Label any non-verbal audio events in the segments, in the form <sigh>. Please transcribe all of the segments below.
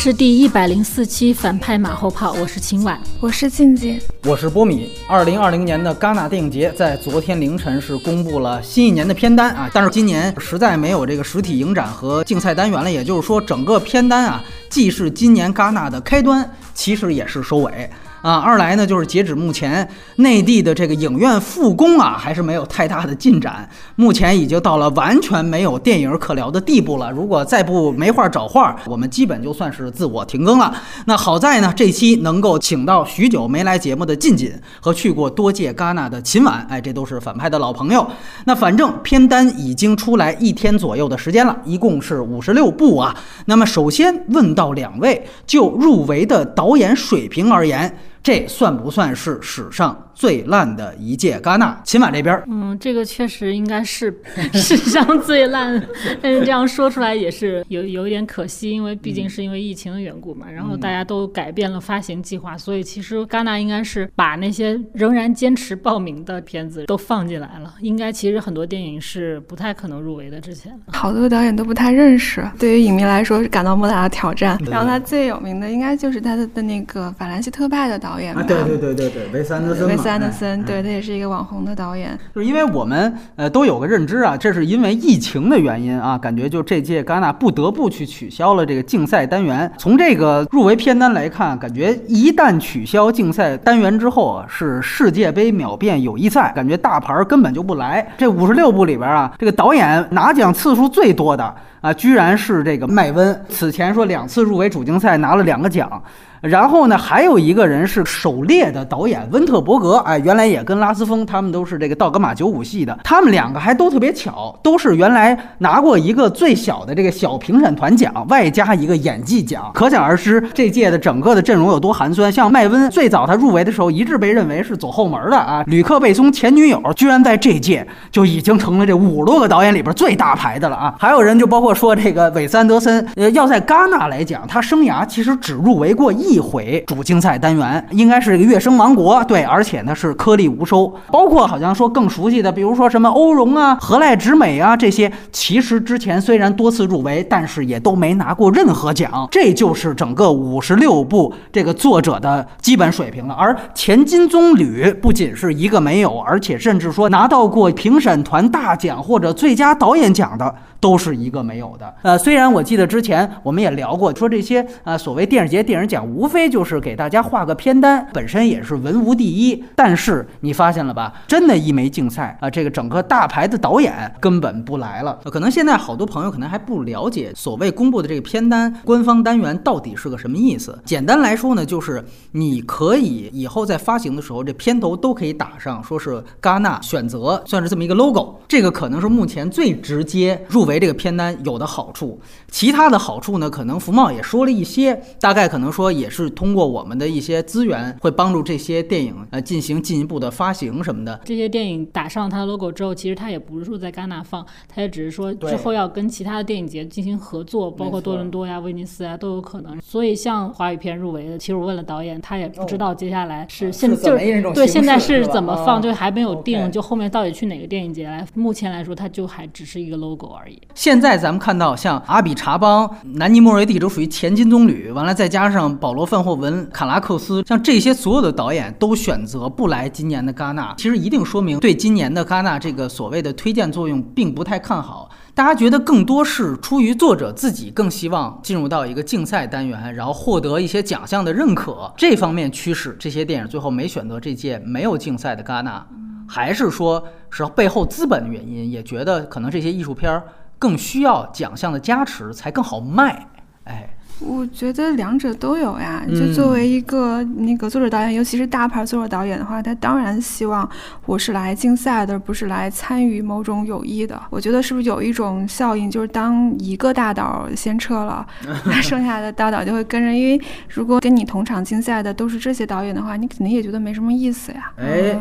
这是第一百零四期反派马后炮，我是秦婉，我是静静，我是波米。二零二零年的戛纳电影节在昨天凌晨是公布了新一年的片单啊，但是今年实在没有这个实体影展和竞赛单元了，也就是说整个片单啊，既是今年戛纳的开端，其实也是收尾。啊，二来呢，就是截止目前，内地的这个影院复工啊，还是没有太大的进展。目前已经到了完全没有电影可聊的地步了。如果再不没话找话，我们基本就算是自我停更了。那好在呢，这期能够请到许久没来节目的近锦和去过多届戛纳的秦晚，哎，这都是反派的老朋友。那反正片单已经出来一天左右的时间了，一共是五十六部啊。那么首先问到两位，就入围的导演水平而言。这算不算是史上？最烂的一届戛纳，秦晚这边，嗯，这个确实应该是 <laughs> 史上最烂，但是这样说出来也是有有一点可惜，因为毕竟是因为疫情的缘故嘛，然后大家都改变了发行计划，所以其实戛纳应该是把那些仍然坚持报名的片子都放进来了，应该其实很多电影是不太可能入围的。之前。好多导演都不太认识，对于影迷来说是感到莫大的挑战。然后他最有名的应该就是他的的那个《法兰西特派》的导演啊，对对对对对，维斯安德森安德森，对他也是一个网红的导演，就是因为我们呃都有个认知啊，这是因为疫情的原因啊，感觉就这届戛纳不得不去取消了这个竞赛单元。从这个入围片单来看，感觉一旦取消竞赛单元之后啊，是世界杯秒变友谊赛，感觉大牌根本就不来。这五十六部里边啊，这个导演拿奖次数最多的啊，居然是这个麦温，此前说两次入围主竞赛拿了两个奖。然后呢，还有一个人是《狩猎》的导演温特伯格，哎，原来也跟拉斯风他们都是这个道格玛九五系的，他们两个还都特别巧，都是原来拿过一个最小的这个小评审团奖，外加一个演技奖，可想而知这届的整个的阵容有多寒酸。像麦温最早他入围的时候，一致被认为是走后门的啊，吕克贝松前女友居然在这届就已经成了这五十多个导演里边最大牌的了啊。还有人就包括说这个韦斯安德森，呃，要在戛纳来讲，他生涯其实只入围过一。一回主竞赛单元应该是这个《月升王国》对，而且呢是颗粒无收，包括好像说更熟悉的，比如说什么欧荣啊、何赖直美啊这些，其实之前虽然多次入围，但是也都没拿过任何奖。这就是整个五十六部这个作者的基本水平了。而前金棕榈不仅是一个没有，而且甚至说拿到过评审团大奖或者最佳导演奖的。都是一个没有的。呃，虽然我记得之前我们也聊过，说这些呃所谓电视节电影奖，无无非就是给大家画个片单，本身也是文无第一。但是你发现了吧？真的，一枚竞赛啊，这个整个大牌的导演根本不来了。可能现在好多朋友可能还不了解所谓公布的这个片单官方单元到底是个什么意思。简单来说呢，就是你可以以后在发行的时候，这片头都可以打上，说是戛纳选择，算是这么一个 logo。这个可能是目前最直接入。围这个片单有的好处，其他的好处呢，可能福茂也说了一些，大概可能说也是通过我们的一些资源，会帮助这些电影呃进行进一步的发行什么的。这些电影打上它的 logo 之后，其实它也不是说在戛纳放，它也只是说之后要跟其他的电影节进行合作，包括多伦多呀、威尼斯呀都有可能。所以像华语片入围的，其实我问了导演，他也不知道接下来是现就是对现在是怎么放，就还没有定，就后面到底去哪个电影节来。目前来说，它就还只是一个 logo 而已。现在咱们看到，像阿比查邦、南尼莫瑞蒂都属于前金棕榈，完了再加上保罗罗范霍文、卡拉克斯，像这些所有的导演都选择不来今年的戛纳，其实一定说明对今年的戛纳这个所谓的推荐作用并不太看好。大家觉得更多是出于作者自己更希望进入到一个竞赛单元，然后获得一些奖项的认可，这方面驱使这些电影最后没选择这届没有竞赛的戛纳。还是说，是背后资本的原因，也觉得可能这些艺术片儿更需要奖项的加持才更好卖。哎，我觉得两者都有呀。就作为一个那个作者导演，尤其是大牌作者导演的话，他当然希望我是来竞赛的，而不是来参与某种友谊的。我觉得是不是有一种效应，就是当一个大导先撤了，<laughs> 那剩下的大导就会跟着。因为如果跟你同场竞赛的都是这些导演的话，你肯定也觉得没什么意思呀。哎。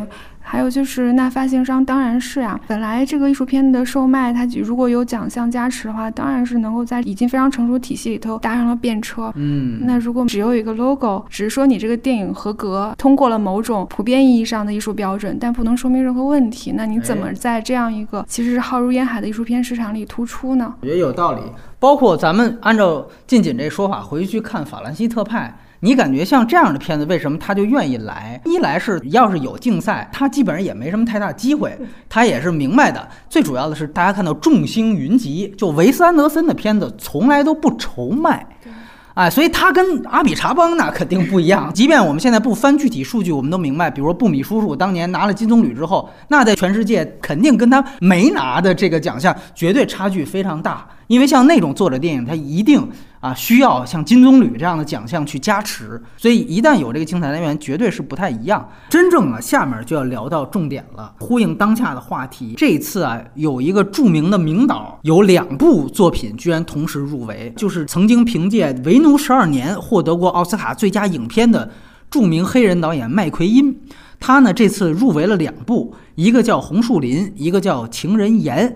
还有就是那发行商当然是啊，本来这个艺术片的售卖，它如果有奖项加持的话，当然是能够在已经非常成熟体系里头搭上了便车。嗯，那如果只有一个 logo，只是说你这个电影合格，通过了某种普遍意义上的艺术标准，但不能说明任何问题，那你怎么在这样一个其实是浩如烟海的艺术片市场里突出呢？我觉得有道理。包括咱们按照近锦这说法回去看法兰西特派。你感觉像这样的片子，为什么他就愿意来？一来是要是有竞赛，他基本上也没什么太大机会。他也是明白的。最主要的是，大家看到众星云集，就维斯安德森的片子从来都不愁卖，哎，所以他跟阿比查邦那肯定不一样。<laughs> 即便我们现在不翻具体数据，我们都明白，比如说布米叔叔当年拿了金棕榈之后，那在全世界肯定跟他没拿的这个奖项绝对差距非常大。因为像那种作者电影，它一定啊需要像金棕榈这样的奖项去加持，所以一旦有这个精彩单元，绝对是不太一样。真正啊，下面就要聊到重点了，呼应当下的话题。这次啊，有一个著名的名导，有两部作品居然同时入围，就是曾经凭借《为奴十二年》获得过奥斯卡最佳影片的著名黑人导演麦奎因。他呢这次入围了两部，一个叫《红树林》，一个叫《情人岩》。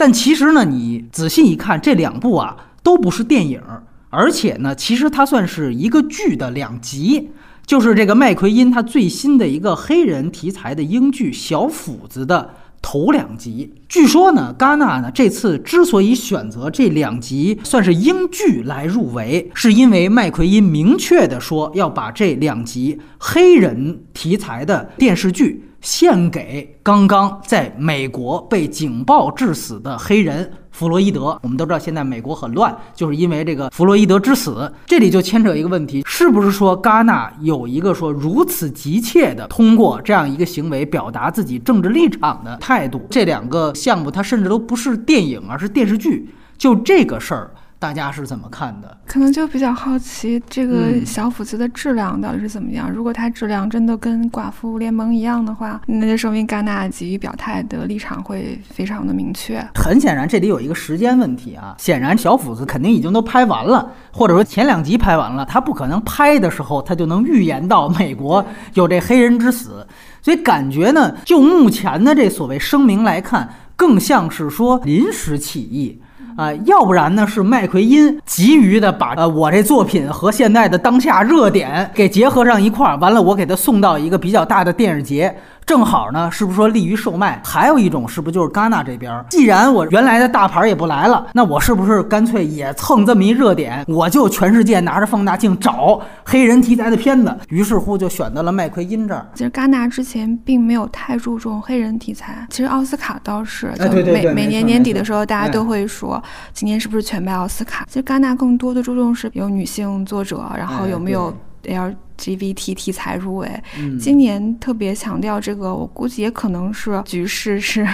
但其实呢，你仔细一看，这两部啊都不是电影，而且呢，其实它算是一个剧的两集，就是这个麦奎因他最新的一个黑人题材的英剧《小斧子》的头两集。据说呢，戛纳呢这次之所以选择这两集算是英剧来入围，是因为麦奎因明确的说要把这两集黑人题材的电视剧。献给刚刚在美国被警暴致死的黑人弗洛伊德。我们都知道，现在美国很乱，就是因为这个弗洛伊德之死。这里就牵扯一个问题：是不是说戛纳有一个说如此急切的通过这样一个行为表达自己政治立场的态度？这两个项目，它甚至都不是电影，而是电视剧。就这个事儿。大家是怎么看的？可能就比较好奇这个小斧子的质量到底是怎么样。如果它质量真的跟寡妇联盟一样的话，那就说明戛纳给予表态的立场会非常的明确。很显然，这里有一个时间问题啊。显然，小斧子肯定已经都拍完了，或者说前两集拍完了，他不可能拍的时候他就能预言到美国有这黑人之死。所以感觉呢，就目前的这所谓声明来看，更像是说临时起意。啊，要不然呢是麦奎因急于的把呃我这作品和现在的当下热点给结合上一块儿，完了我给他送到一个比较大的电影节。正好呢，是不是说利于售卖？还有一种是不是就是戛纳这边？既然我原来的大牌也不来了，那我是不是干脆也蹭这么一热点？我就全世界拿着放大镜找黑人题材的片子。于是乎就选择了麦奎因这儿。其实戛纳之前并没有太注重黑人题材，其实奥斯卡倒是，就每每年年底的时候，大家都会说今年是不是全败奥斯卡？其实戛纳更多的注重是有女性作者，然后有没有 L。GVT 题材入围，今年特别强调这个，我估计也可能是局势是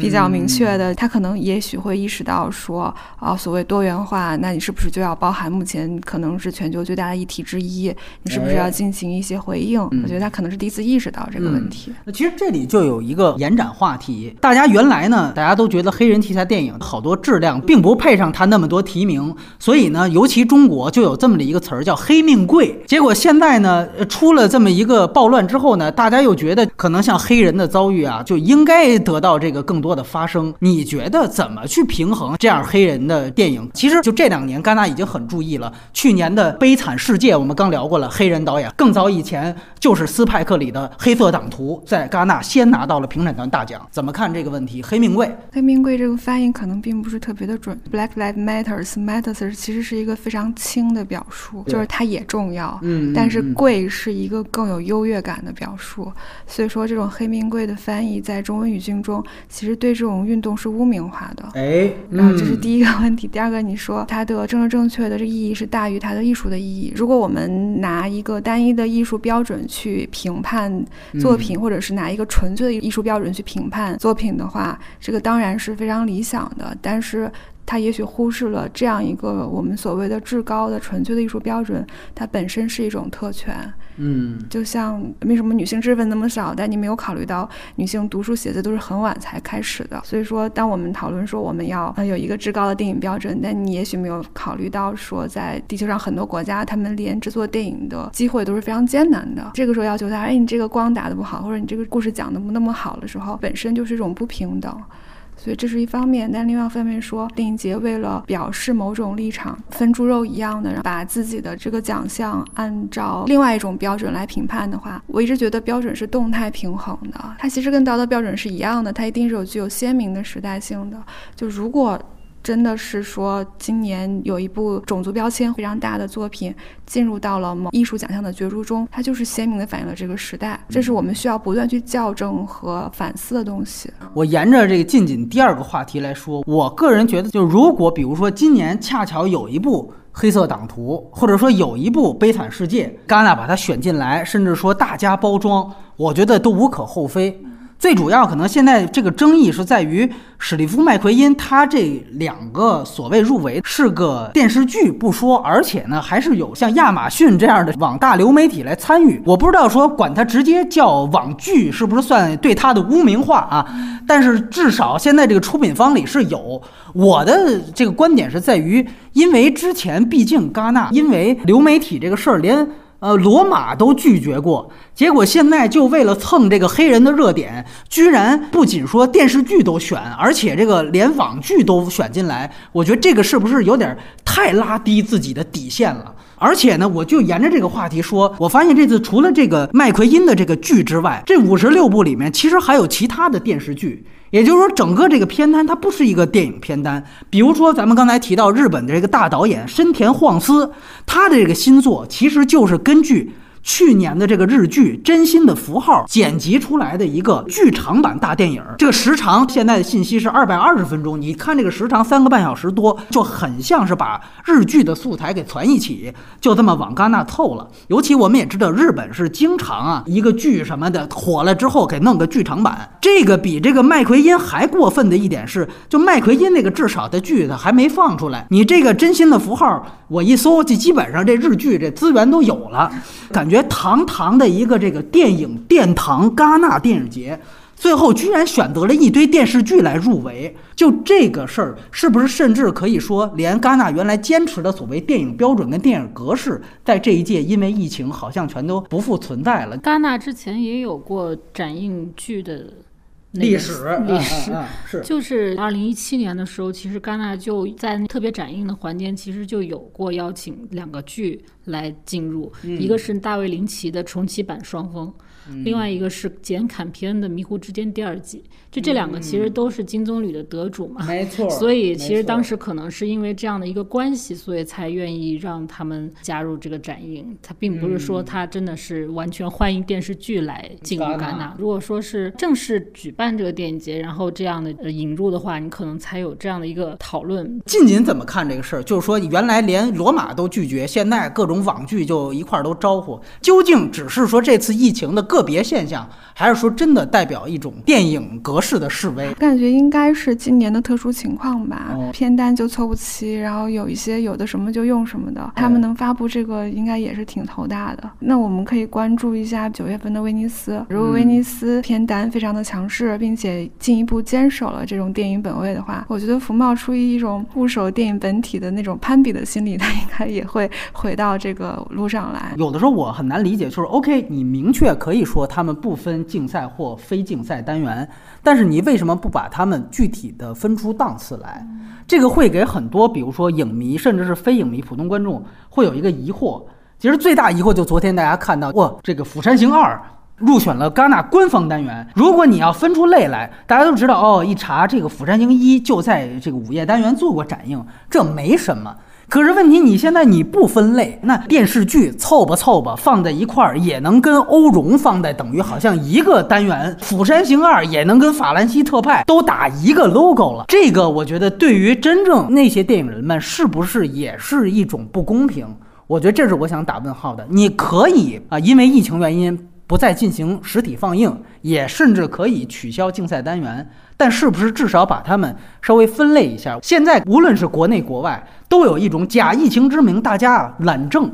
比较明确的。他可能也许会意识到说，啊，所谓多元化，那你是不是就要包含目前可能是全球最大的议题之一？你是不是要进行一些回应？我觉得他可能是第一次意识到这个问题。那其实这里就有一个延展话题，大家原来呢，大家都觉得黑人题材电影好多质量并不配上他那么多提名，所以呢，尤其中国就有这么的一个词儿叫“黑命贵”。结果现在呢？呃，出了这么一个暴乱之后呢，大家又觉得可能像黑人的遭遇啊，就应该得到这个更多的发声。你觉得怎么去平衡这样黑人的电影？其实就这两年，戛纳已经很注意了。去年的《悲惨世界》，我们刚聊过了，黑人导演。更早以前就是斯派克里的《黑色党徒》，在戛纳先拿到了评审团大奖。怎么看这个问题？黑命贵，黑命贵这个翻译可能并不是特别的准。Black Lives Matters，Matters 其实是一个非常轻的表述，就是它也重要，嗯，但是贵。是一个更有优越感的表述，所以说这种黑名贵的翻译在中文语境中，其实对这种运动是污名化的。哎，然后这是第一个问题。第二个，你说它的政治正确的这意义是大于它的艺术的意义。如果我们拿一个单一的艺术标准去评判作品，或者是拿一个纯粹的艺术标准去评判作品的话，这个当然是非常理想的。但是他也许忽视了这样一个我们所谓的至高的纯粹的艺术标准，它本身是一种特权。嗯，就像为什么女性知识分那么少，但你没有考虑到女性读书写字都是很晚才开始的。所以说，当我们讨论说我们要有一个至高的电影标准，但你也许没有考虑到说，在地球上很多国家，他们连制作电影的机会都是非常艰难的。这个时候要求他，哎，你这个光打得不好，或者你这个故事讲的不那么好的时候，本身就是一种不平等。所以这是一方面，但另外一方面说，电影节为了表示某种立场，分猪肉一样的把自己的这个奖项按照另外一种标准来评判的话，我一直觉得标准是动态平衡的，它其实跟道德标准是一样的，它一定是有具有鲜明的时代性的。就如果。真的是说，今年有一部种族标签非常大的作品进入到了某艺术奖项的角逐中，它就是鲜明的反映了这个时代，这是我们需要不断去校正和反思的东西。我沿着这个近景第二个话题来说，我个人觉得，就如果比如说今年恰巧有一部《黑色党徒》，或者说有一部《悲惨世界》，戛纳把它选进来，甚至说大家包装，我觉得都无可厚非。最主要可能现在这个争议是在于史蒂夫·麦奎因，他这两个所谓入围是个电视剧不说，而且呢还是有像亚马逊这样的网大流媒体来参与。我不知道说管他直接叫网剧是不是算对他的污名化啊？但是至少现在这个出品方里是有。我的这个观点是在于，因为之前毕竟戛纳因为流媒体这个事儿连。呃，罗马都拒绝过，结果现在就为了蹭这个黑人的热点，居然不仅说电视剧都选，而且这个连网剧都选进来。我觉得这个是不是有点太拉低自己的底线了？而且呢，我就沿着这个话题说，我发现这次除了这个麦奎因的这个剧之外，这五十六部里面其实还有其他的电视剧。也就是说，整个这个片单它不是一个电影片单。比如说，咱们刚才提到日本的这个大导演深田晃司，他的这个新作其实就是根据。去年的这个日剧《真心的符号》剪辑出来的一个剧场版大电影，这个时长现在的信息是二百二十分钟。你看这个时长三个半小时多，就很像是把日剧的素材给攒一起，就这么往戛纳凑了。尤其我们也知道，日本是经常啊一个剧什么的火了之后给弄个剧场版。这个比这个麦奎因还过分的一点是，就麦奎因那个至少的剧它还没放出来，你这个《真心的符号》，我一搜就基本上这日剧这资源都有了，感觉。觉堂堂的一个这个电影殿堂戛纳电影节，最后居然选择了一堆电视剧来入围，就这个事儿，是不是甚至可以说，连戛纳原来坚持的所谓电影标准跟电影格式，在这一届因为疫情，好像全都不复存在了。戛纳之前也有过展映剧的。历史，历史是，就是二零一七年的时候，其实戛纳就在特别展映的环节，其实就有过邀请两个剧来进入，一个是大卫林奇的重启版《双峰》。另外一个是简·坎皮恩的《迷糊之间》第二季，就这两个其实都是金棕榈的得主嘛，没错。<laughs> 所以其实当时可能是因为这样的一个关系，所以才愿意让他们加入这个展映。他并不是说他真的是完全欢迎电视剧来进入戛纳。如果说是正式举办这个电影节，然后这样的引入的话，你可能才有这样的一个讨论。近锦怎么看这个事儿？就是说原来连罗马都拒绝，现在各种网剧就一块儿都招呼。究竟只是说这次疫情的？个别现象，还是说真的代表一种电影格式的示威？感觉应该是今年的特殊情况吧。片单就凑不齐，然后有一些有的什么就用什么的。他们能发布这个，应该也是挺头大的。那我们可以关注一下九月份的威尼斯。如果威尼斯片单非常的强势，并且进一步坚守了这种电影本位的话，我觉得福茂出于一种固守电影本体的那种攀比的心理，他应该也会回到这个路上来。有的时候我很难理解，就是 OK，你明确可说他们不分竞赛或非竞赛单元，但是你为什么不把他们具体的分出档次来？这个会给很多，比如说影迷，甚至是非影迷、普通观众会有一个疑惑。其实最大疑惑就昨天大家看到，哇，这个《釜山行二》入选了戛纳官方单元。如果你要分出类来，大家都知道，哦，一查这个《釜山行一》就在这个午夜单元做过展映，这没什么。可是问题，你现在你不分类，那电视剧凑吧凑吧放在一块儿，也能跟欧荣放在等于好像一个单元，《釜山行二》也能跟法兰西特派都打一个 logo 了。这个我觉得对于真正那些电影人们，是不是也是一种不公平？我觉得这是我想打问号的。你可以啊，因为疫情原因。不再进行实体放映，也甚至可以取消竞赛单元。但是不是至少把他们稍微分类一下？现在无论是国内国外，都有一种假疫情之名，大家懒政，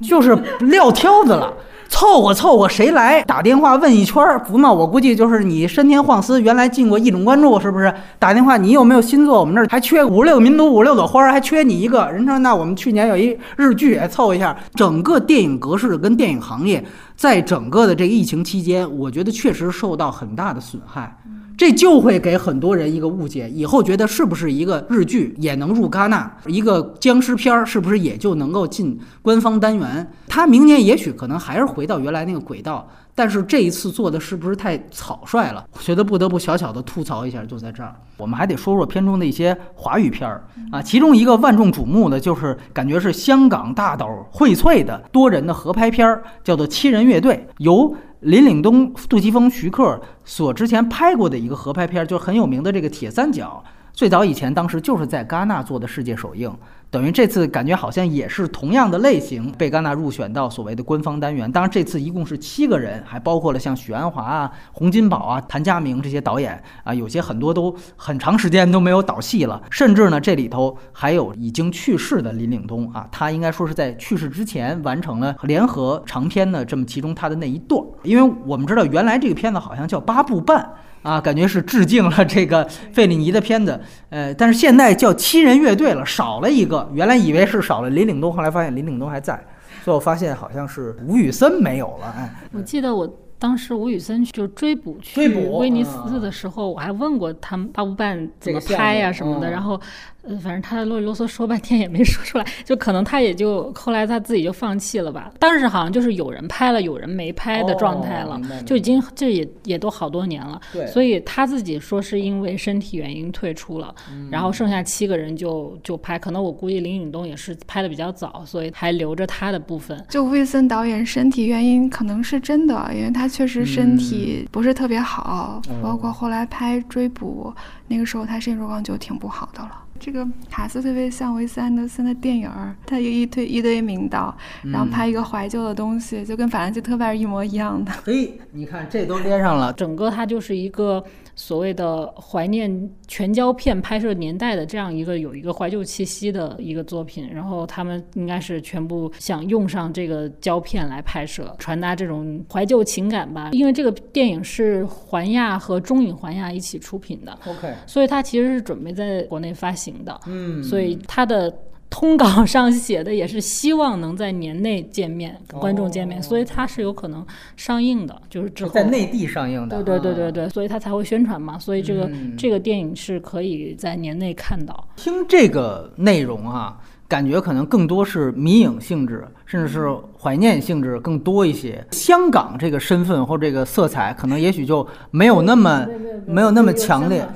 就是撂挑子了。凑合凑合，谁来打电话问一圈儿不闹？我估计就是你山田晃司原来进过一种关注，是不是？打电话你有没有新作？我们这儿还缺五六个民族五六朵花，还缺你一个人说那我们去年有一日剧，凑一下。整个电影格式跟电影行业，在整个的这个疫情期间，我觉得确实受到很大的损害。这就会给很多人一个误解，以后觉得是不是一个日剧也能入戛纳，一个僵尸片儿是不是也就能够进官方单元？他明年也许可能还是回到原来那个轨道，但是这一次做的是不是太草率了？我觉得不得不小小的吐槽一下，就在这儿。我们还得说说片中的一些华语片儿啊，其中一个万众瞩目的就是感觉是香港大导荟萃的多人的合拍片儿，叫做《七人乐队》，由。林岭东、杜琪峰、徐克所之前拍过的一个合拍片，就是很有名的这个《铁三角》，最早以前当时就是在戛纳做的世界首映。等于这次感觉好像也是同样的类型，被戛纳入选到所谓的官方单元。当然，这次一共是七个人，还包括了像许鞍华啊、洪金宝啊、谭家明这些导演啊，有些很多都很长时间都没有导戏了。甚至呢，这里头还有已经去世的林岭东啊，他应该说是在去世之前完成了联合长片的这么其中他的那一段。因为我们知道，原来这个片子好像叫八部半。啊，感觉是致敬了这个费里尼的片子，呃，但是现在叫七人乐队了，少了一个。原来以为是少了林岭东，后来发现林岭东还在，最后发现好像是吴宇森没有了。哎，我记得我当时吴宇森就追捕去威尼斯的时候，我还问过他们八部半怎么拍呀什么的，然后。呃，反正他啰里啰嗦说半天也没说出来，就可能他也就后来他自己就放弃了吧。当时好像就是有人拍了，有人没拍的状态了，就已经这也也都好多年了。对，所以他自己说是因为身体原因退出了，然后剩下七个人就就拍。可能我估计林允东也是拍的比较早，所以还留着他的部分。就魏森导演身体原因可能是真的，因为他确实身体不是特别好，包括后来拍追捕那个时候他身体状况就挺不好的了。这个卡斯特别像维斯安德森的电影儿，他有一堆一堆名导，然后拍一个怀旧的东西，就跟法兰西特派是一模一样的。嘿，你看这都连上了，整个它就是一个。所谓的怀念全胶片拍摄年代的这样一个有一个怀旧气息的一个作品，然后他们应该是全部想用上这个胶片来拍摄，传达这种怀旧情感吧。因为这个电影是环亚和中影环亚一起出品的，OK，所以它其实是准备在国内发行的，嗯，所以它的。通稿上写的也是希望能在年内见面，跟观众见面，所以它是有可能上映的，就是之后在内地上映的。对对对对对，所以它才会宣传嘛，所以这个这个电影是可以在年内看到。听这个内容啊，感觉可能更多是迷影性质，甚至是。怀念性质更多一些，香港这个身份或这个色彩，可能也许就没有那么没有那么强烈。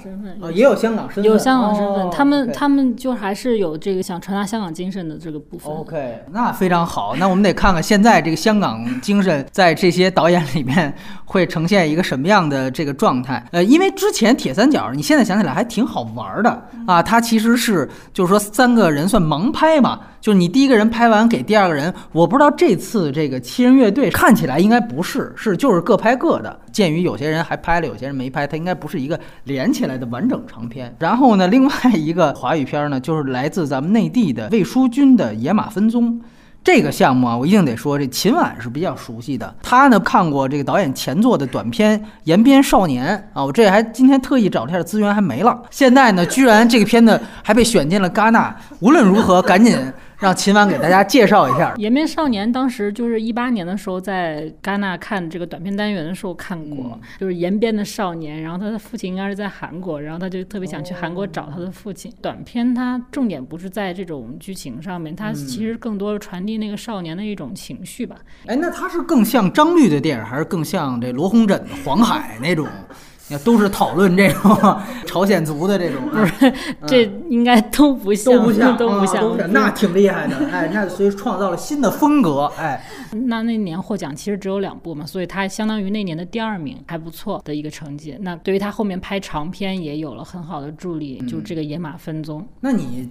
哦，也有香港身份，有香港身份，他们他们就还是有这个想传达香港精神的这个部分。OK，那非常好，那我们得看看现在这个香港精神在这些导演里面会呈现一个什么样的这个状态。呃，因为之前铁三角，你现在想起来还挺好玩的啊，它其实是就是说三个人算盲拍嘛，就是你第一个人拍完给第二个人，我不知道这。次这个七人乐队看起来应该不是，是就是各拍各的。鉴于有些人还拍了，有些人没拍，它应该不是一个连起来的完整长片。然后呢，另外一个华语片呢，就是来自咱们内地的魏书君的《野马分鬃》<laughs> 这个项目啊，我一定得说，这秦婉是比较熟悉的。他呢看过这个导演前作的短片《延边少年》啊，我这还今天特意找了一下资源，还没了。现在呢，居然这个片子还被选进了戛纳。无论如何，赶紧。让秦晚给大家介绍一下《<laughs> 延边少年》。当时就是一八年的时候，在戛纳看这个短片单元的时候看过，就是延边的少年，然后他的父亲应该是在韩国，然后他就特别想去韩国找他的父亲。短片它重点不是在这种剧情上面，它其实更多的传递那个少年的一种情绪吧。哎，那它是更像张律的电影，还是更像这罗红枕的《黄海》那种？都是讨论这种 <laughs> 朝鲜族的这种，不是，这应该都不像，都不像，都不像，那挺厉害的，哎，那所以创造了新的风格，哎，那那年获奖其实只有两部嘛，所以他相当于那年的第二名，还不错的一个成绩。那对于他后面拍长片也有了很好的助力，就这个《野马分鬃》。那你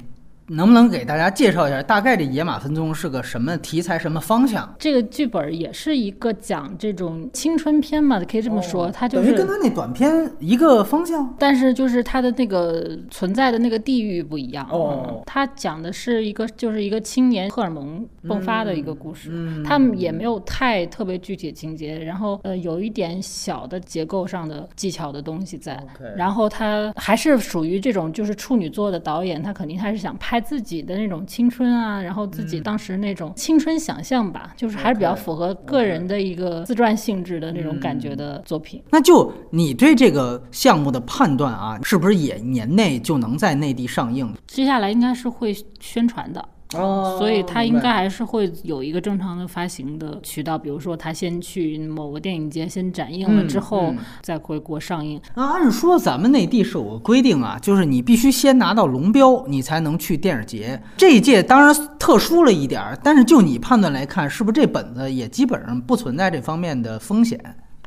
能不能给大家介绍一下，大概这《野马分鬃》是个什么题材、什么方向？这个剧本也是一个讲这种青春片嘛，可以这么说，它就是等于跟他那短片一个方向。但是就是它的那个存在的那个地域不一样。哦，它讲的是一个就是一个青年荷尔蒙迸发的一个故事，嗯，他们也没有太特别具体的情节，然后呃有一点小的结构上的技巧的东西在。然后他还是属于这种就是处女座的导演，他肯定还是想拍自己的那种青春啊，然后自己当时那种青春想象吧，就是还是比较符合个人的一个自传性质的那种感觉的作品。那就你对这个项目的判断啊，是不是也年内就能在内地上映？接下来应该是会宣传的。哦所以他应该还是会有一个正常的发行的渠道，比如说他先去某个电影节先展映了嗯之后，嗯再回国上映。那按说咱们内地是有个规定啊，就是你必须先拿到龙标，你才能去电影节。这一届当然特殊了一点儿，但是就你判断来看，是不是这本子也基本上不存在这方面的风险？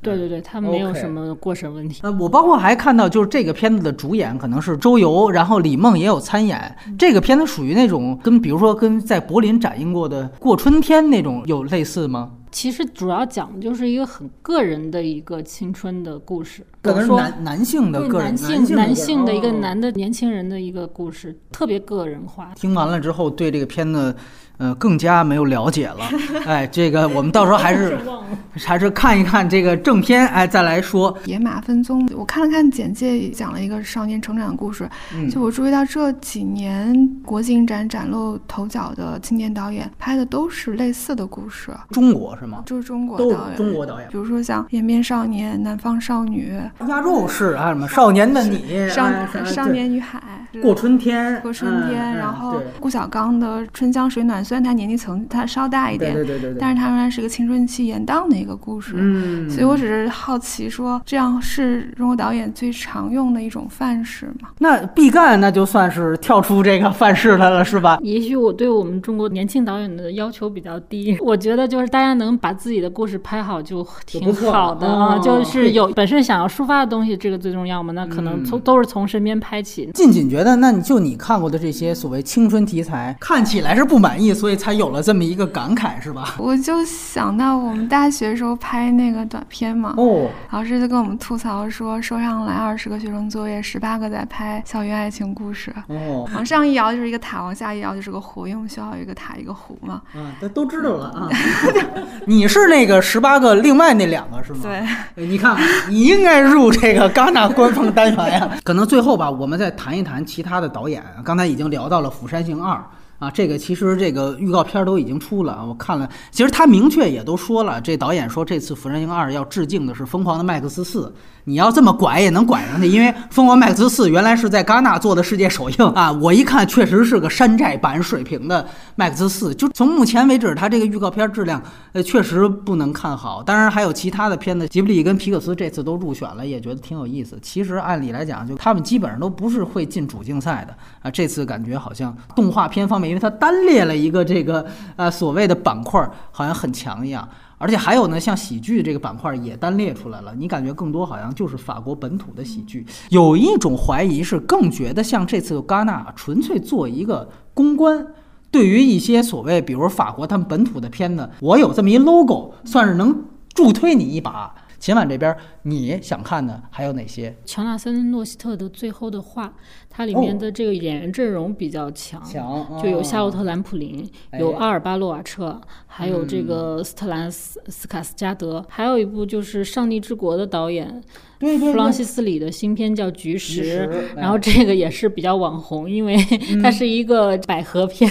对对对，它没有什么过审问题。呃，我包括还看到，就是这个片子的主演可能是周游，然后李梦也有参演。这个片子属于那种跟，比如说跟在柏林展映过的《过春天》那种有类似吗？其实主要讲的就是一个很个人的一个青春的故事，可能是说男男性的个人，男性男性的一个哦男的年轻人的一个故事，特别个人化。听完了之后，对这个片子，呃，更加没有了解了。<laughs> 哎，这个我们到时候还是 <laughs> 还是看一看这个正片，哎，再来说。野马分鬃，我看了看简介，讲了一个少年成长的故事。嗯就我注意到这几年国际影展崭露头角的青年导演拍的都是类似的故事，中国是吗？就是中国都导演，中国导演比如说像《延边少年》《南方少女压轴是啊，什么少年的你，》少哎少年与海》过春天，过春天，然后顾晓刚的《春江水暖》，虽然他年纪层他稍大一点，对对对对对，但是他仍然是一个青春期延宕的一个故事。嗯，所以我只是好奇说，这样是中国导演最常用的一种范式吗？那毕赣那就算是跳出这个范式来了，是吧？也许我对我们中国年轻导演的要求比较低，我觉得就是大家能把自己的故事拍好就挺好的就是有本身想要抒发的东西，这个最重要嘛。那可能嗯从都是从身边拍起。近景觉得，那你就你看过的这些所谓青春题材，看起来是不满意，所以才有了这么一个感慨，是吧？我就想到我们大学时候拍那个短片嘛，哦，老师就跟我们吐槽说，收上来二十个学生作业，十八个在拍校园爱情故事。哦，往上一摇就是一个塔，往下一摇就是个湖，因为我们学校有一个塔一个湖嘛。啊，这都知道了啊。<laughs> 你是那个十八个，另外那两个是吗？对，对，你看，你应该入这个戛纳官方单元呀。可能最后吧，我们再谈一谈其他的导演。刚才已经聊到了《釜山行二》啊，这个其实这个预告片都已经出了，我看了。其实他明确也都说了，这导演说这次《釜山行二》要致敬的是《疯狂的麦克斯四》。你要这么拐也能拐上去，因为《疯狂麦克斯四》原来是在戛纳做的世界首映啊，我一看确实是个山寨版水平的麦克斯四。就从目前为止，它这个预告片质量，呃，确实不能看好。当然还有其他的片子，吉卜力跟皮克斯这次都入选了，也觉得挺有意思。其实按理来讲，就他们基本上都不是会进主竞赛的啊。这次感觉好像动画片方面，因为它单列了一个这个呃所谓的板块，好像很强一样。而且还有呢，像喜剧这个板块也单列出来了，你感觉更多好像就是法国本土的喜剧。有一种怀疑是更觉得像这次戛纳纯粹做一个公关。对于一些所谓，比如法国他们本土的片子，我有这么一 logo，算是能助推你一把。秦晚这边你想看的还有哪些？乔纳森·诺希特的《最后的话》，它里面的这个演员阵容比较强，强就有夏洛特·兰普林，哎。有阿尔巴·洛瓦彻，还有这个斯特兰斯斯卡斯加德，还有一部就是《上帝之国》的导演对对弗朗西斯里的新片叫《菊石》石然后这个也是比较网红，因为它是一个百合片，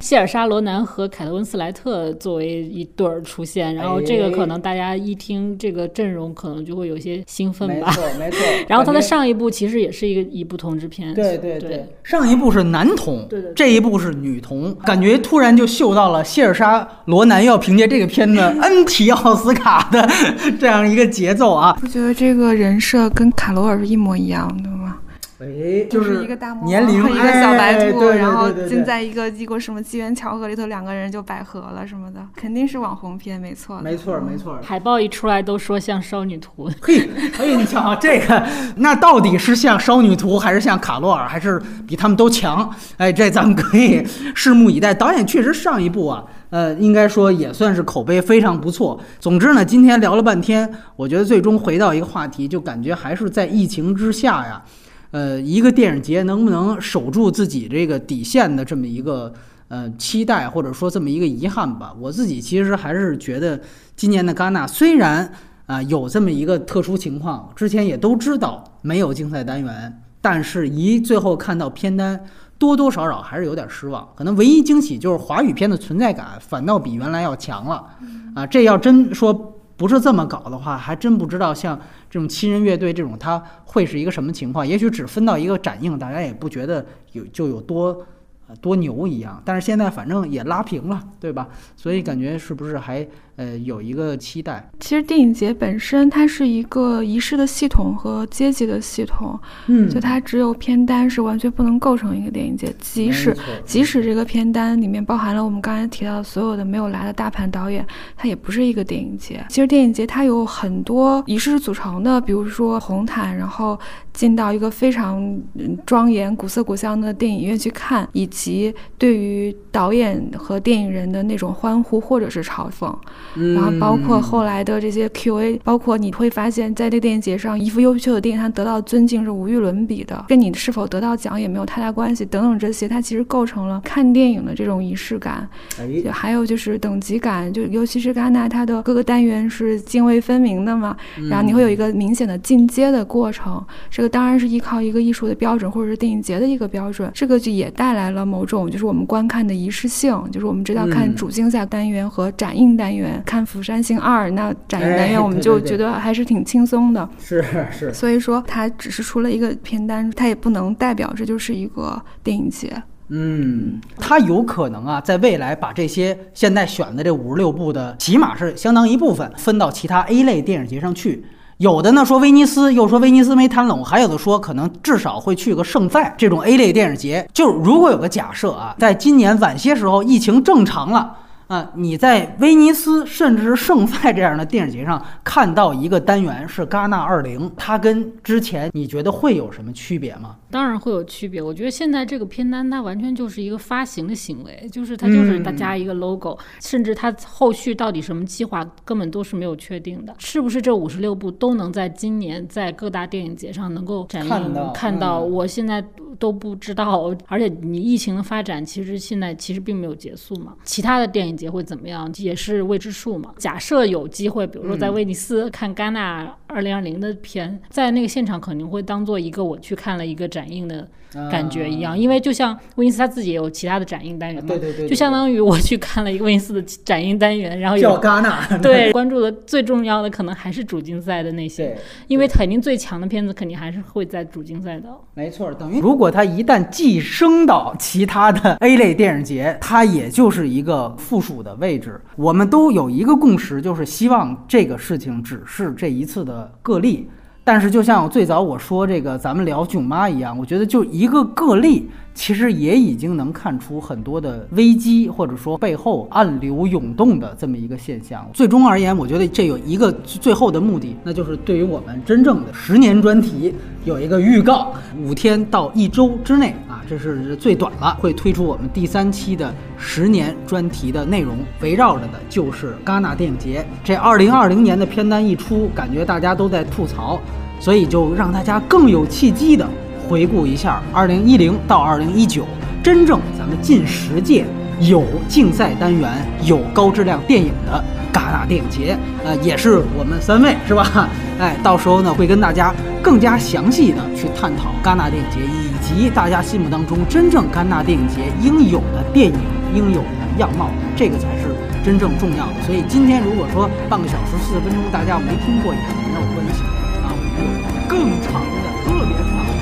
谢尔莎·罗南和凯特·温斯莱特作为一对儿出现，然后这个可能大家一听这个阵容，可能就会有些兴奋吧。没错。没错。<laughs> 然后他的上一部其实也是一个一部同志片，对对对，上一部是男童，对对对这一部是女童，感觉突然就嗅到了谢尔莎·罗南要凭借这个片子 <laughs> N 提奥斯卡的这样一个节奏啊。我觉得这个人设跟卡罗尔是一模一样的吗？哎，就是一个大魔年龄和一个小白兔，然后进在一个一个什么机缘巧合里头，两个人就百合了什么的，肯定是网红片，没错，没错，没错。海报一出来都说像少女图，嘿，哎，你瞧这个，那到底是像少女图，还是像卡洛尔，还是比他们都强？哎，这咱们可以 <laughs> 拭目以待。导演确实上一部啊。呃，应该说也算是口碑非常不错。总之呢，今天聊了半天，我觉得最终回到一个话题，就感觉还是在疫情之下呀，呃，一个电影节能不能守住自己这个底线的这么一个呃期待，或者说这么一个遗憾吧。我自己其实还是觉得，今年的戛纳虽然啊有这么一个特殊情况，之前也都知道没有竞赛单元，但是一最后看到片单。多多少少还是有点失望，可能唯一惊喜就是华语片的存在感反倒比原来要强了，啊，这要真说不是这么搞的话，还真不知道像这种亲人乐队这种它会是一个什么情况。也许只分到一个展映，大家也不觉得有就有多多牛一样。但是现在反正也拉平了，对吧？所以感觉是不是还？呃，有一个期待。其实电影节本身它是一个仪式的系统和阶级的系统，嗯，就它只有片单是完全不能构成一个电影节。即使即使这个片单里面包含了我们刚才提到的所有的没有来的大盘导演，它也不是一个电影节。其实电影节它有很多仪式组成的，比如说红毯，然后进到一个非常庄严、古色古香的电影院去看，以及对于导演和电影人的那种欢呼或者是嘲讽。然后包括后来的这些 Q&A，包括你会发现在这个电影节上，一部优秀的电影它得到尊敬是无与伦比的，跟你是否得到奖也没有太大关系。等等这些，它其实构成了看电影的这种仪式感。哎，还有就是等级感，就尤其是戛纳它的各个单元是泾渭分明的嘛，然后你会有一个明显的进阶的过程。这个当然是依靠一个艺术的标准或者是电影节的一个标准，这个就也带来了某种就是我们观看的仪式性，就是我们知道看主竞赛单元和展映单元。看《釜山行二》，那展映单元我们就觉得还是挺轻松的。是是，所以说它只是出了一个片单，它也不能代表这就是一个电影节。嗯，它有可能啊，在未来把这些现在选的这五十六部的，起码是相当一部分分到其他 A 类电影节上去。有的呢说威尼斯，又说威尼斯没谈拢，还有的说可能至少会去个圣赛这种 A 类电影节。就是如果有个假设啊，在今年晚些时候疫情正常了。啊，你在威尼斯甚至是圣塞这样的电影节上看到一个单元是戛纳二零，它跟之前你觉得会有什么区别吗？当然会有区别。我觉得现在这个片单它完全就是一个发行的行为，就是它就是大家一个 logo，甚至它后续到底什么计划根本都是没有确定的。是不是这五十六部都能在今年在各大电影节上能够展映看到？我现在都不知道。而且你疫情的发展其实现在其实并没有结束嘛，其他的电影。节会怎么样也是未知数嘛。假设有机会，比如说在威尼斯看戛纳二零二零的片，在那个现场肯定会当做一个我去看了一个展映的。感觉一样，因为就像威尼斯他自己也有其他的展映单元嘛，对对对，就相当于我去看了一个威尼斯的展映单元，然后有戛纳，<laughs> 对，关注的最重要的可能还是主竞赛的那些，因为肯定最强的片子肯定还是会在主竞赛的。没错，等于如果它一旦寄生到其他的 <laughs> A 类电影节，它也就是一个附属的位置。我们都有一个共识，就是希望这个事情只是这一次的个例。但是，就像最早我说这个，咱们聊囧妈一样，我觉得就一个个例。其实也已经能看出很多的危机，或者说背后暗流涌动的这么一个现象。最终而言，我觉得这有一个最后的目的，那就是对于我们真正的十年专题有一个预告：五天到一周之内啊，这是最短了，会推出我们第三期的十年专题的内容，围绕着的就是戛纳电影节。这二零二零年的片单一出，感觉大家都在吐槽，所以就让大家更有契机的。回顾一下，二零一零到二零一九，真正咱们近十届有竞赛单元、有高质量电影的戛纳电影节，呃，也是我们三位是吧？<laughs> 哎，到时候呢会跟大家更加详细的去探讨戛纳电影节以及大家心目当中真正戛纳电影节应有的电影应有的样貌，这个才是真正重要的。所以今天如果说半个小时四十分钟大家没听过也没有关系啊，我们有更长的、特别长。